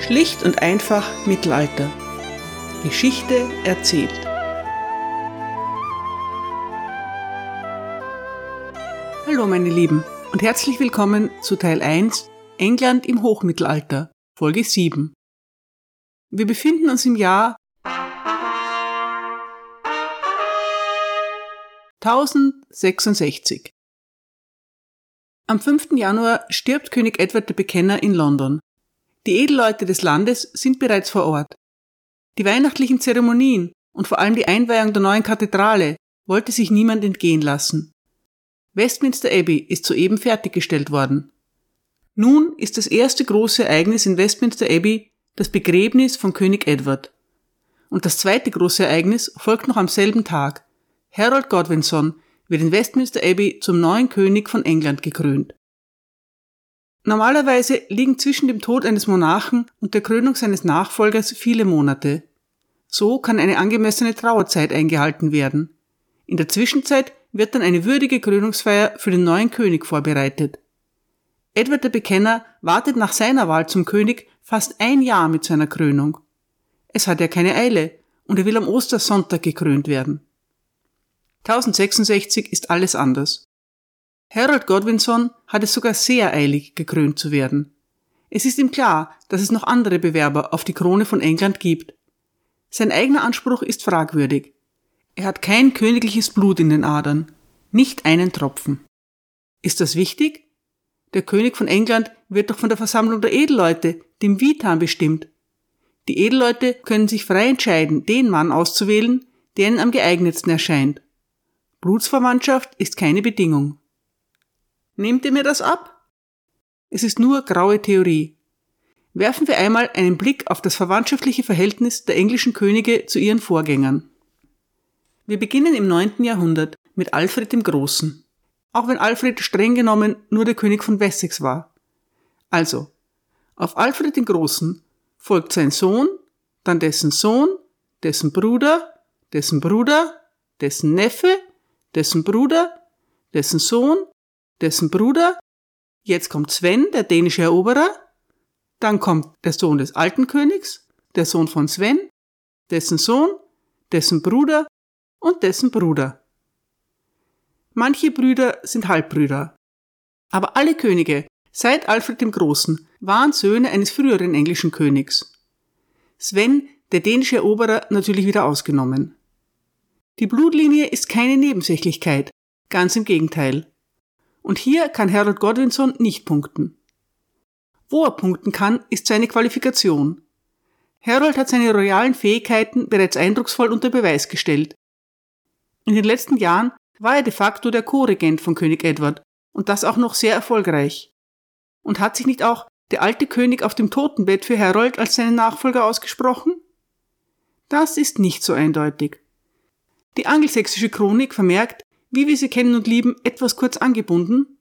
Schlicht und einfach Mittelalter. Geschichte erzählt. Hallo meine Lieben und herzlich willkommen zu Teil 1 England im Hochmittelalter, Folge 7. Wir befinden uns im Jahr 1066. Am 5. Januar stirbt König Edward der Bekenner in London. Die Edelleute des Landes sind bereits vor Ort. Die weihnachtlichen Zeremonien und vor allem die Einweihung der neuen Kathedrale wollte sich niemand entgehen lassen. Westminster Abbey ist soeben fertiggestellt worden. Nun ist das erste große Ereignis in Westminster Abbey das Begräbnis von König Edward. Und das zweite große Ereignis folgt noch am selben Tag. Harold Godwinson wird in Westminster Abbey zum neuen König von England gekrönt. Normalerweise liegen zwischen dem Tod eines Monarchen und der Krönung seines Nachfolgers viele Monate. So kann eine angemessene Trauerzeit eingehalten werden. In der Zwischenzeit wird dann eine würdige Krönungsfeier für den neuen König vorbereitet. Edward der Bekenner wartet nach seiner Wahl zum König fast ein Jahr mit seiner Krönung. Es hat ja keine Eile und er will am Ostersonntag gekrönt werden. 1066 ist alles anders. Harold Godwinson hat es sogar sehr eilig, gekrönt zu werden. Es ist ihm klar, dass es noch andere Bewerber auf die Krone von England gibt. Sein eigener Anspruch ist fragwürdig. Er hat kein königliches Blut in den Adern, nicht einen Tropfen. Ist das wichtig? Der König von England wird doch von der Versammlung der Edelleute, dem Vitan, bestimmt. Die Edelleute können sich frei entscheiden, den Mann auszuwählen, der ihnen am geeignetsten erscheint. Blutsverwandtschaft ist keine Bedingung. Nehmt ihr mir das ab? Es ist nur graue Theorie. Werfen wir einmal einen Blick auf das verwandtschaftliche Verhältnis der englischen Könige zu ihren Vorgängern. Wir beginnen im 9. Jahrhundert mit Alfred dem Großen, auch wenn Alfred streng genommen nur der König von Wessex war. Also, auf Alfred den Großen folgt sein Sohn, dann dessen Sohn, dessen Bruder, dessen Bruder, dessen Neffe, dessen Bruder, dessen Sohn, dessen Bruder, jetzt kommt Sven, der dänische Eroberer, dann kommt der Sohn des alten Königs, der Sohn von Sven, dessen Sohn, dessen Bruder und dessen Bruder. Manche Brüder sind Halbbrüder. Aber alle Könige, seit Alfred dem Großen, waren Söhne eines früheren englischen Königs. Sven, der dänische Eroberer, natürlich wieder ausgenommen. Die Blutlinie ist keine Nebensächlichkeit, ganz im Gegenteil. Und hier kann Harold Godwinson nicht punkten. Wo er punkten kann, ist seine Qualifikation. Harold hat seine royalen Fähigkeiten bereits eindrucksvoll unter Beweis gestellt. In den letzten Jahren war er de facto der Co-Regent von König Edward und das auch noch sehr erfolgreich. Und hat sich nicht auch der alte König auf dem Totenbett für Harold als seinen Nachfolger ausgesprochen? Das ist nicht so eindeutig. Die angelsächsische Chronik vermerkt, wie wir sie kennen und lieben, etwas kurz angebunden.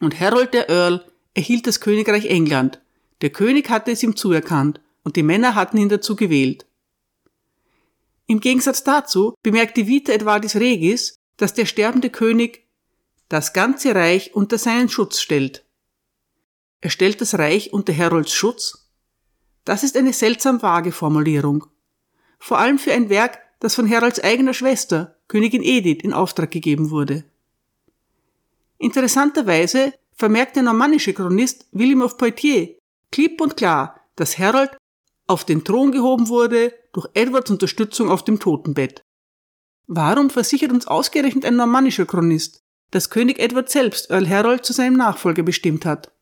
Und Harold der Earl erhielt das Königreich England. Der König hatte es ihm zuerkannt und die Männer hatten ihn dazu gewählt. Im Gegensatz dazu bemerkte Vita Edvardis Regis, dass der sterbende König das ganze Reich unter seinen Schutz stellt. Er stellt das Reich unter Harolds Schutz? Das ist eine seltsam vage Formulierung. Vor allem für ein Werk, das von Harolds eigener Schwester, Königin Edith in Auftrag gegeben wurde. Interessanterweise vermerkt der normannische Chronist William of Poitiers klipp und klar, dass Harold auf den Thron gehoben wurde durch Edwards Unterstützung auf dem Totenbett. Warum versichert uns ausgerechnet ein normannischer Chronist, dass König Edward selbst Earl Harold zu seinem Nachfolger bestimmt hat?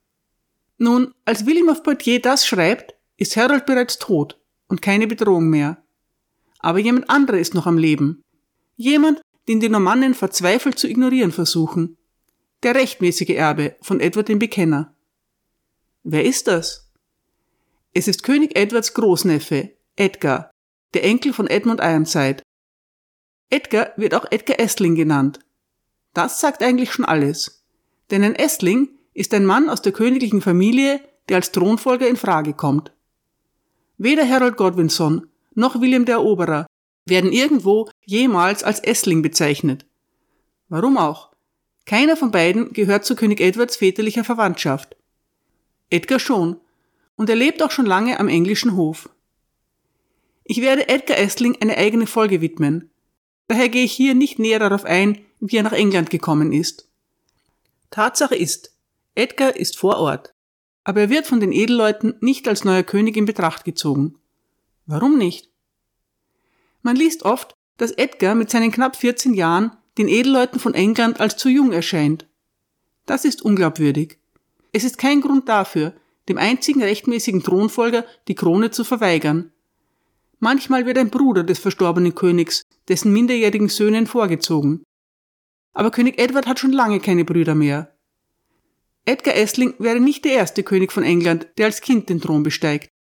Nun, als William of Poitiers das schreibt, ist Harold bereits tot und keine Bedrohung mehr. Aber jemand anderer ist noch am Leben, Jemand, den die Normannen verzweifelt zu ignorieren versuchen. Der rechtmäßige Erbe von Edward dem Bekenner. Wer ist das? Es ist König Edwards Großneffe, Edgar, der Enkel von Edmund Ironside. Edgar wird auch Edgar Essling genannt. Das sagt eigentlich schon alles. Denn ein Essling ist ein Mann aus der königlichen Familie, der als Thronfolger in Frage kommt. Weder Harold Godwinson noch William der Eroberer werden irgendwo jemals als Essling bezeichnet. Warum auch? Keiner von beiden gehört zu König Edwards väterlicher Verwandtschaft. Edgar schon. und er lebt auch schon lange am englischen Hof. Ich werde Edgar Essling eine eigene Folge widmen. Daher gehe ich hier nicht näher darauf ein, wie er nach England gekommen ist. Tatsache ist, Edgar ist vor Ort, aber er wird von den Edelleuten nicht als neuer König in Betracht gezogen. Warum nicht? Man liest oft, dass Edgar mit seinen knapp 14 Jahren den Edelleuten von England als zu jung erscheint. Das ist unglaubwürdig. Es ist kein Grund dafür, dem einzigen rechtmäßigen Thronfolger die Krone zu verweigern. Manchmal wird ein Bruder des verstorbenen Königs dessen minderjährigen Söhnen vorgezogen. Aber König Edward hat schon lange keine Brüder mehr. Edgar Essling wäre nicht der erste König von England, der als Kind den Thron besteigt.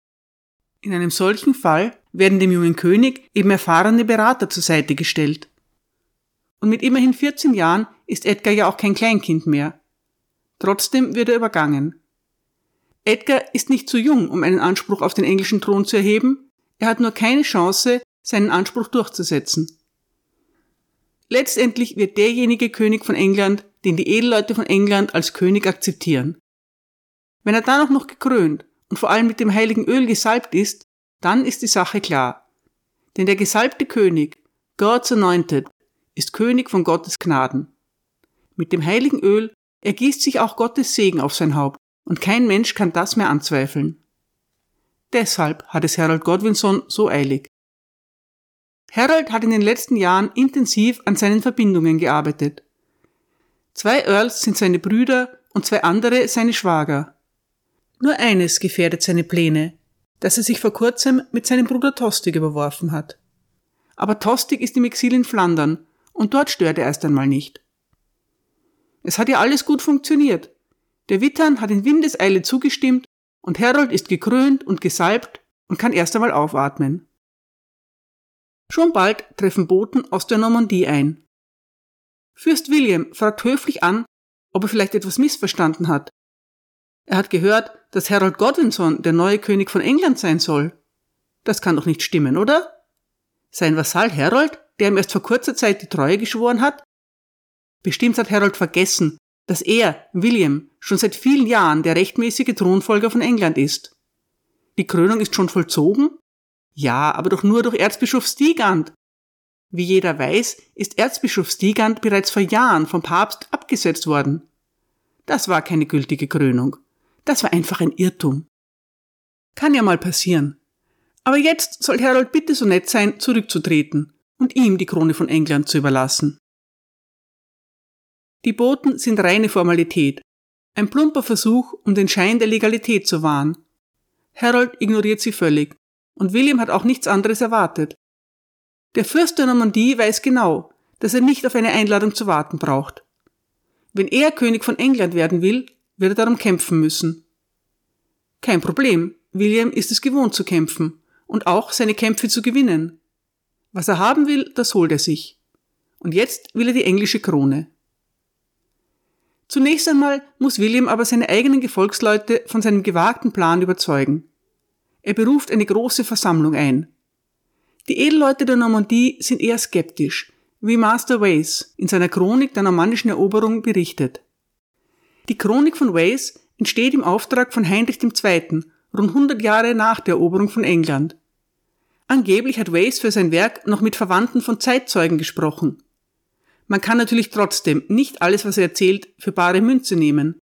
In einem solchen Fall werden dem jungen König eben erfahrene Berater zur Seite gestellt. Und mit immerhin 14 Jahren ist Edgar ja auch kein Kleinkind mehr. Trotzdem wird er übergangen. Edgar ist nicht zu jung, um einen Anspruch auf den englischen Thron zu erheben, er hat nur keine Chance, seinen Anspruch durchzusetzen. Letztendlich wird derjenige König von England, den die Edelleute von England als König akzeptieren. Wenn er dann auch noch gekrönt und vor allem mit dem heiligen Öl gesalbt ist, dann ist die Sache klar. Denn der gesalbte König, God's Anointed, ist König von Gottes Gnaden. Mit dem heiligen Öl ergießt sich auch Gottes Segen auf sein Haupt, und kein Mensch kann das mehr anzweifeln. Deshalb hat es Harold Godwinson so eilig. Harold hat in den letzten Jahren intensiv an seinen Verbindungen gearbeitet. Zwei Earls sind seine Brüder und zwei andere seine Schwager. Nur eines gefährdet seine Pläne, dass er sich vor kurzem mit seinem Bruder Tostig überworfen hat. Aber Tostig ist im Exil in Flandern und dort stört er erst einmal nicht. Es hat ja alles gut funktioniert. Der Wittern hat in Windeseile zugestimmt und Harold ist gekrönt und gesalbt und kann erst einmal aufatmen. Schon bald treffen Boten aus der Normandie ein. Fürst William fragt höflich an, ob er vielleicht etwas missverstanden hat. Er hat gehört, dass Harold Godwinson der neue König von England sein soll. Das kann doch nicht stimmen, oder? Sein Vasall Harold, der ihm erst vor kurzer Zeit die Treue geschworen hat? Bestimmt hat Harold vergessen, dass er, William, schon seit vielen Jahren der rechtmäßige Thronfolger von England ist. Die Krönung ist schon vollzogen? Ja, aber doch nur durch Erzbischof Stigand. Wie jeder weiß, ist Erzbischof Stigand bereits vor Jahren vom Papst abgesetzt worden. Das war keine gültige Krönung. Das war einfach ein Irrtum. Kann ja mal passieren. Aber jetzt soll Harold bitte so nett sein, zurückzutreten und ihm die Krone von England zu überlassen. Die Boten sind reine Formalität, ein plumper Versuch, um den Schein der Legalität zu wahren. Harold ignoriert sie völlig, und William hat auch nichts anderes erwartet. Der Fürst der Normandie weiß genau, dass er nicht auf eine Einladung zu warten braucht. Wenn er König von England werden will, wird er darum kämpfen müssen. Kein Problem, William ist es gewohnt zu kämpfen und auch seine Kämpfe zu gewinnen. Was er haben will, das holt er sich. Und jetzt will er die englische Krone. Zunächst einmal muss William aber seine eigenen Gefolgsleute von seinem gewagten Plan überzeugen. Er beruft eine große Versammlung ein. Die Edelleute der Normandie sind eher skeptisch, wie Master Ways in seiner Chronik der normannischen Eroberung berichtet. Die Chronik von Ways entsteht im Auftrag von Heinrich II., rund 100 Jahre nach der Eroberung von England. Angeblich hat Ways für sein Werk noch mit Verwandten von Zeitzeugen gesprochen. Man kann natürlich trotzdem nicht alles, was er erzählt, für bare Münze nehmen.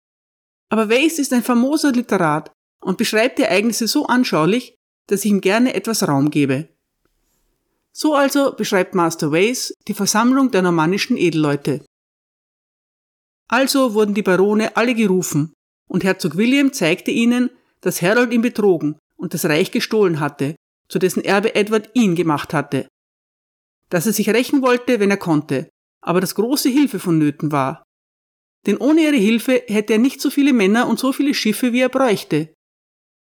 Aber Weiss ist ein famoser Literat und beschreibt die Ereignisse so anschaulich, dass ich ihm gerne etwas Raum gebe. So also beschreibt Master Weiss die Versammlung der normannischen Edelleute. Also wurden die Barone alle gerufen, und Herzog William zeigte ihnen, dass Harold ihn betrogen und das Reich gestohlen hatte, zu dessen Erbe Edward ihn gemacht hatte. Dass er sich rächen wollte, wenn er konnte, aber dass große Hilfe vonnöten war. Denn ohne ihre Hilfe hätte er nicht so viele Männer und so viele Schiffe, wie er bräuchte.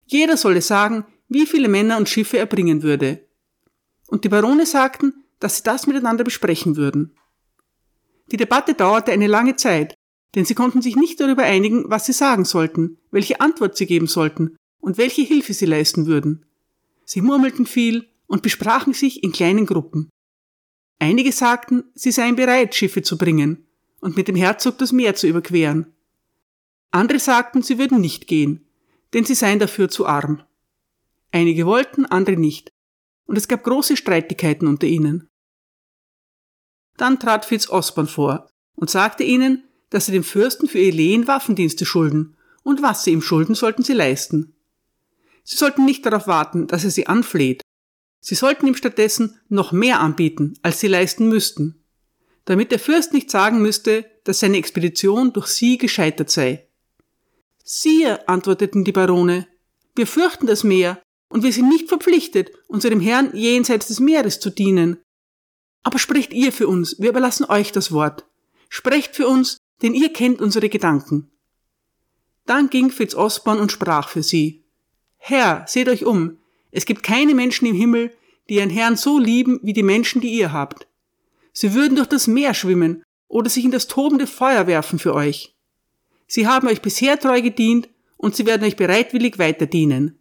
Jeder solle sagen, wie viele Männer und Schiffe er bringen würde. Und die Barone sagten, dass sie das miteinander besprechen würden. Die Debatte dauerte eine lange Zeit, denn sie konnten sich nicht darüber einigen, was sie sagen sollten, welche Antwort sie geben sollten und welche Hilfe sie leisten würden. Sie murmelten viel und besprachen sich in kleinen Gruppen. Einige sagten, sie seien bereit, Schiffe zu bringen und mit dem Herzog das Meer zu überqueren. Andere sagten, sie würden nicht gehen, denn sie seien dafür zu arm. Einige wollten, andere nicht, und es gab große Streitigkeiten unter ihnen. Dann trat Fitz Osborne vor und sagte ihnen, dass sie dem Fürsten für ihr Lehen Waffendienste schulden, und was sie ihm schulden, sollten sie leisten. Sie sollten nicht darauf warten, dass er sie anfleht. Sie sollten ihm stattdessen noch mehr anbieten, als sie leisten müssten, damit der Fürst nicht sagen müsste, dass seine Expedition durch sie gescheitert sei. Siehe, antworteten die Barone, wir fürchten das Meer, und wir sind nicht verpflichtet, unserem Herrn jenseits des Meeres zu dienen. Aber sprecht ihr für uns, wir überlassen euch das Wort. Sprecht für uns, denn ihr kennt unsere Gedanken. Dann ging Fitz Osborn und sprach für sie. Herr, seht euch um. Es gibt keine Menschen im Himmel, die ihren Herrn so lieben wie die Menschen, die ihr habt. Sie würden durch das Meer schwimmen oder sich in das tobende Feuer werfen für euch. Sie haben euch bisher treu gedient und sie werden euch bereitwillig weiter dienen.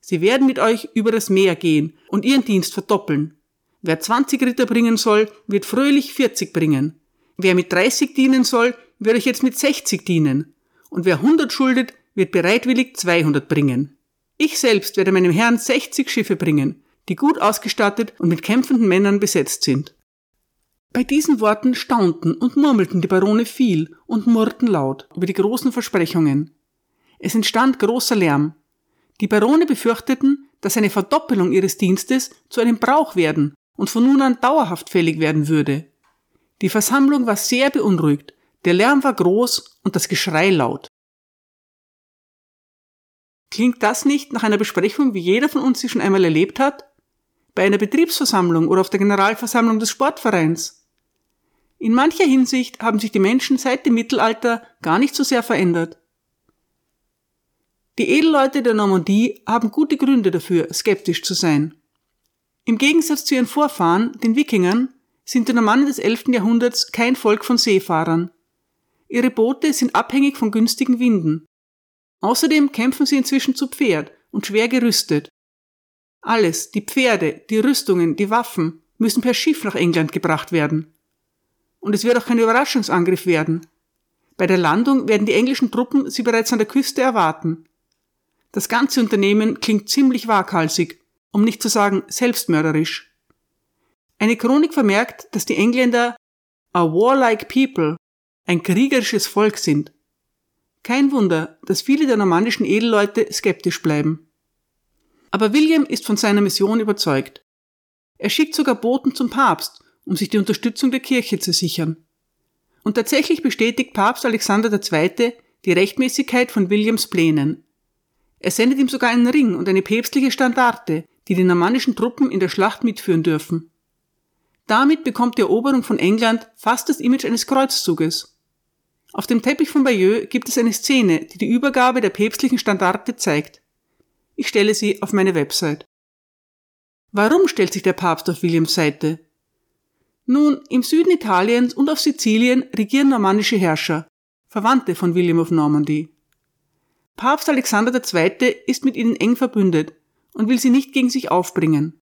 Sie werden mit euch über das Meer gehen und ihren Dienst verdoppeln. Wer 20 Ritter bringen soll, wird fröhlich 40 bringen. Wer mit 30 dienen soll, wird euch jetzt mit 60 dienen. Und wer 100 schuldet, wird bereitwillig 200 bringen. Ich selbst werde meinem Herrn 60 Schiffe bringen, die gut ausgestattet und mit kämpfenden Männern besetzt sind. Bei diesen Worten staunten und murmelten die Barone viel und murrten laut über die großen Versprechungen. Es entstand großer Lärm. Die Barone befürchteten, dass eine Verdoppelung ihres Dienstes zu einem Brauch werden und von nun an dauerhaft fällig werden würde. Die Versammlung war sehr beunruhigt, der Lärm war groß und das Geschrei laut. Klingt das nicht nach einer Besprechung, wie jeder von uns sie schon einmal erlebt hat? Bei einer Betriebsversammlung oder auf der Generalversammlung des Sportvereins? In mancher Hinsicht haben sich die Menschen seit dem Mittelalter gar nicht so sehr verändert. Die Edelleute der Normandie haben gute Gründe dafür, skeptisch zu sein. Im Gegensatz zu ihren Vorfahren, den Wikingern, sind die Normannen des 11. Jahrhunderts kein Volk von Seefahrern. Ihre Boote sind abhängig von günstigen Winden. Außerdem kämpfen sie inzwischen zu Pferd und schwer gerüstet. Alles, die Pferde, die Rüstungen, die Waffen, müssen per Schiff nach England gebracht werden. Und es wird auch kein Überraschungsangriff werden. Bei der Landung werden die englischen Truppen sie bereits an der Küste erwarten. Das ganze Unternehmen klingt ziemlich waghalsig, um nicht zu sagen selbstmörderisch. Eine Chronik vermerkt, dass die Engländer a warlike people, ein kriegerisches Volk sind. Kein Wunder, dass viele der normannischen Edelleute skeptisch bleiben. Aber William ist von seiner Mission überzeugt. Er schickt sogar Boten zum Papst, um sich die Unterstützung der Kirche zu sichern. Und tatsächlich bestätigt Papst Alexander II. die Rechtmäßigkeit von Williams Plänen. Er sendet ihm sogar einen Ring und eine päpstliche Standarte, die die normannischen Truppen in der Schlacht mitführen dürfen. Damit bekommt die Eroberung von England fast das Image eines Kreuzzuges. Auf dem Teppich von Bayeux gibt es eine Szene, die die Übergabe der päpstlichen Standarte zeigt. Ich stelle sie auf meine Website. Warum stellt sich der Papst auf Williams Seite? Nun, im Süden Italiens und auf Sizilien regieren normannische Herrscher, Verwandte von William of Normandy. Papst Alexander II. ist mit ihnen eng verbündet und will sie nicht gegen sich aufbringen.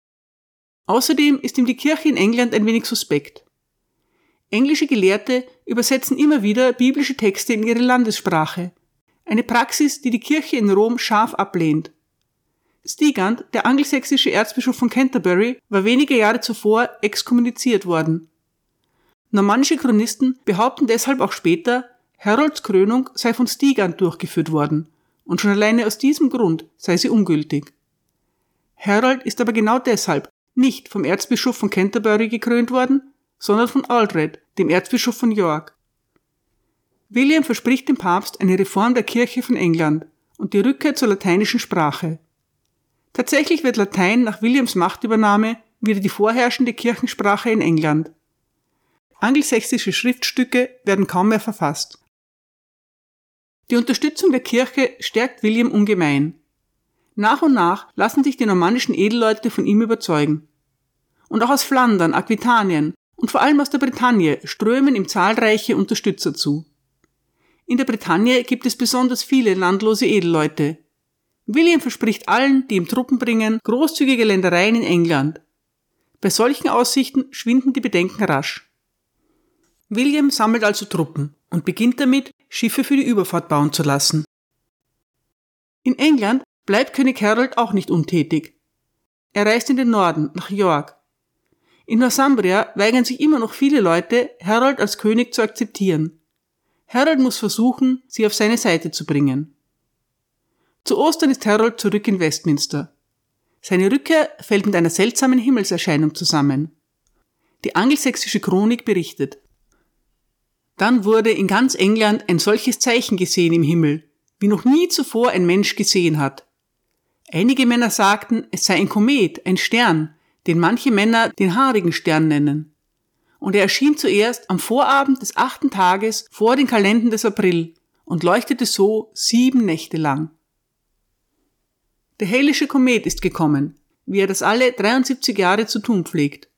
Außerdem ist ihm die Kirche in England ein wenig suspekt. Englische Gelehrte übersetzen immer wieder biblische Texte in ihre Landessprache, eine Praxis, die die Kirche in Rom scharf ablehnt. Stigand, der angelsächsische Erzbischof von Canterbury, war wenige Jahre zuvor exkommuniziert worden. Normannische Chronisten behaupten deshalb auch später, Harolds Krönung sei von Stigand durchgeführt worden, und schon alleine aus diesem Grund sei sie ungültig. Harold ist aber genau deshalb nicht vom Erzbischof von Canterbury gekrönt worden, sondern von Aldred, dem Erzbischof von York. William verspricht dem Papst eine Reform der Kirche von England und die Rückkehr zur lateinischen Sprache. Tatsächlich wird Latein nach Williams Machtübernahme wieder die vorherrschende Kirchensprache in England. Angelsächsische Schriftstücke werden kaum mehr verfasst. Die Unterstützung der Kirche stärkt William ungemein. Nach und nach lassen sich die normannischen Edelleute von ihm überzeugen. Und auch aus Flandern, Aquitanien und vor allem aus der Bretagne strömen ihm zahlreiche Unterstützer zu. In der Bretagne gibt es besonders viele landlose Edelleute. William verspricht allen, die ihm Truppen bringen, großzügige Ländereien in England. Bei solchen Aussichten schwinden die Bedenken rasch. William sammelt also Truppen und beginnt damit, Schiffe für die Überfahrt bauen zu lassen. In England bleibt König Harold auch nicht untätig. Er reist in den Norden, nach York. In Northumbria weigern sich immer noch viele Leute, Harold als König zu akzeptieren. Harold muss versuchen, sie auf seine Seite zu bringen. Zu Ostern ist Harold zurück in Westminster. Seine Rückkehr fällt mit einer seltsamen Himmelserscheinung zusammen. Die angelsächsische Chronik berichtet. Dann wurde in ganz England ein solches Zeichen gesehen im Himmel, wie noch nie zuvor ein Mensch gesehen hat. Einige Männer sagten, es sei ein Komet, ein Stern, den manche Männer den haarigen Stern nennen. Und er erschien zuerst am Vorabend des achten Tages vor den Kalenden des April und leuchtete so sieben Nächte lang. Der Halische Komet ist gekommen, wie er das alle 73 Jahre zu tun pflegt.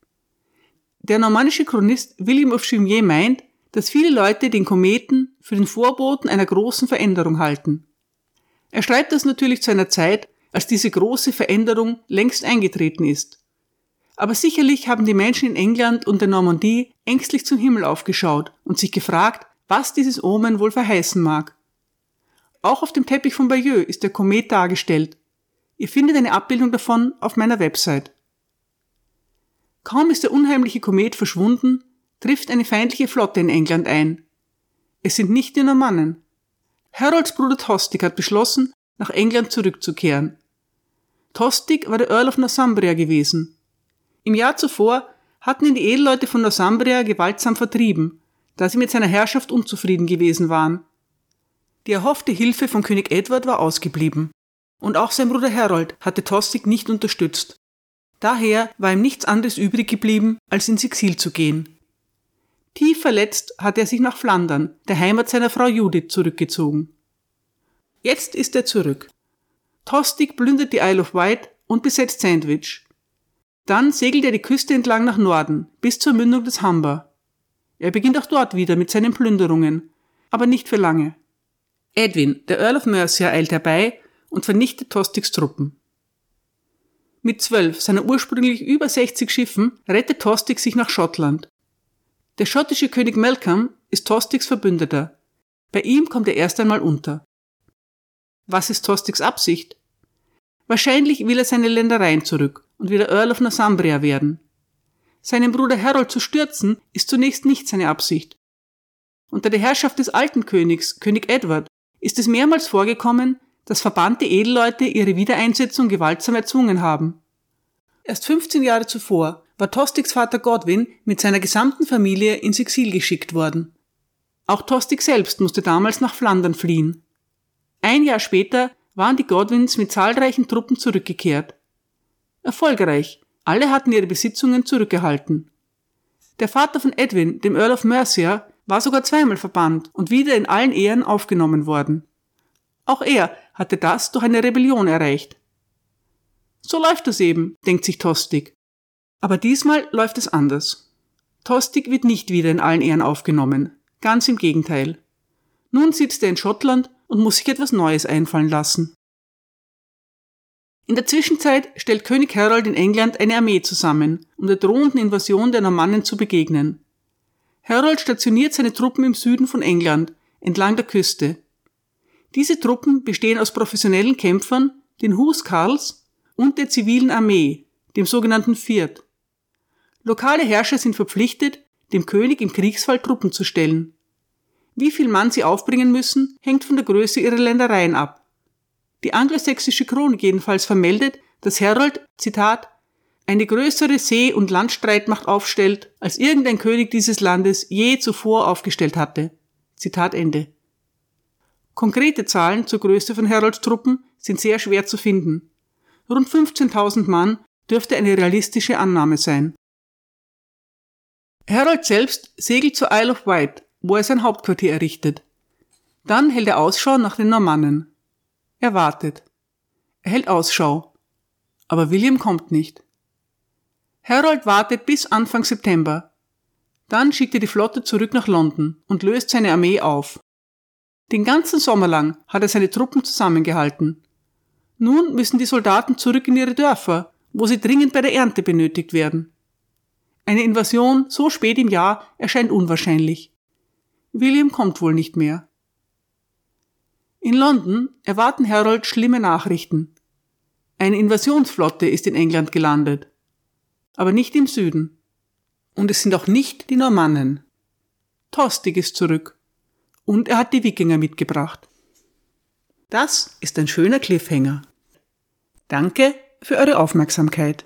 Der normannische Chronist William of Jumier meint, dass viele Leute den Kometen für den Vorboten einer großen Veränderung halten. Er schreibt das natürlich zu einer Zeit, als diese große Veränderung längst eingetreten ist. Aber sicherlich haben die Menschen in England und der Normandie ängstlich zum Himmel aufgeschaut und sich gefragt, was dieses Omen wohl verheißen mag. Auch auf dem Teppich von Bayeux ist der Komet dargestellt, Ihr findet eine Abbildung davon auf meiner Website. Kaum ist der unheimliche Komet verschwunden, trifft eine feindliche Flotte in England ein. Es sind nicht die Normannen. Harolds Bruder Tostig hat beschlossen, nach England zurückzukehren. Tostig war der Earl of Northumbria gewesen. Im Jahr zuvor hatten ihn die Edelleute von Northumbria gewaltsam vertrieben, da sie mit seiner Herrschaft unzufrieden gewesen waren. Die erhoffte Hilfe von König Edward war ausgeblieben und auch sein Bruder Harold hatte Tostig nicht unterstützt. Daher war ihm nichts anderes übrig geblieben, als ins Exil zu gehen. Tief verletzt hatte er sich nach Flandern, der Heimat seiner Frau Judith, zurückgezogen. Jetzt ist er zurück. Tostig plündert die Isle of Wight und besetzt Sandwich. Dann segelt er die Küste entlang nach Norden, bis zur Mündung des Humber. Er beginnt auch dort wieder mit seinen Plünderungen, aber nicht für lange. Edwin, der Earl of Mercia, eilt herbei und vernichtet Tostigs Truppen. Mit zwölf seiner ursprünglich über 60 Schiffen rettet Tostig sich nach Schottland. Der schottische König Malcolm ist Tostigs Verbündeter. Bei ihm kommt er erst einmal unter. Was ist Tostigs Absicht? Wahrscheinlich will er seine Ländereien zurück und wieder Earl of Northumbria werden. Seinen Bruder Harold zu stürzen ist zunächst nicht seine Absicht. Unter der Herrschaft des alten Königs, König Edward, ist es mehrmals vorgekommen, dass verbannte Edelleute ihre Wiedereinsetzung gewaltsam erzwungen haben. Erst 15 Jahre zuvor war Tostigs Vater Godwin mit seiner gesamten Familie ins Exil geschickt worden. Auch Tostig selbst musste damals nach Flandern fliehen. Ein Jahr später waren die Godwins mit zahlreichen Truppen zurückgekehrt. Erfolgreich, alle hatten ihre Besitzungen zurückgehalten. Der Vater von Edwin, dem Earl of Mercia, war sogar zweimal verbannt und wieder in allen Ehren aufgenommen worden. Auch er hatte das durch eine Rebellion erreicht. So läuft es eben, denkt sich Tostig. Aber diesmal läuft es anders. Tostig wird nicht wieder in allen Ehren aufgenommen. Ganz im Gegenteil. Nun sitzt er in Schottland und muss sich etwas Neues einfallen lassen. In der Zwischenzeit stellt König Harold in England eine Armee zusammen, um der drohenden Invasion der Normannen zu begegnen. Harold stationiert seine Truppen im Süden von England, entlang der Küste, diese Truppen bestehen aus professionellen Kämpfern, den Huskarls und der zivilen Armee, dem sogenannten Viert. Lokale Herrscher sind verpflichtet, dem König im Kriegsfall Truppen zu stellen. Wie viel Mann sie aufbringen müssen, hängt von der Größe ihrer Ländereien ab. Die angelsächsische Chronik jedenfalls vermeldet, dass Harold, Zitat, eine größere See- und Landstreitmacht aufstellt, als irgendein König dieses Landes je zuvor aufgestellt hatte. Zitat Ende. Konkrete Zahlen zur Größe von Herolds Truppen sind sehr schwer zu finden. Rund 15.000 Mann dürfte eine realistische Annahme sein. Harold selbst segelt zur Isle of Wight, wo er sein Hauptquartier errichtet. Dann hält er Ausschau nach den Normannen. Er wartet. Er hält Ausschau. Aber William kommt nicht. Harold wartet bis Anfang September. Dann schickt er die Flotte zurück nach London und löst seine Armee auf. Den ganzen Sommer lang hat er seine Truppen zusammengehalten. Nun müssen die Soldaten zurück in ihre Dörfer, wo sie dringend bei der Ernte benötigt werden. Eine Invasion so spät im Jahr erscheint unwahrscheinlich. William kommt wohl nicht mehr. In London erwarten Harold schlimme Nachrichten. Eine Invasionsflotte ist in England gelandet. Aber nicht im Süden. Und es sind auch nicht die Normannen. Tostig ist zurück. Und er hat die Wikinger mitgebracht. Das ist ein schöner Cliffhanger. Danke für eure Aufmerksamkeit.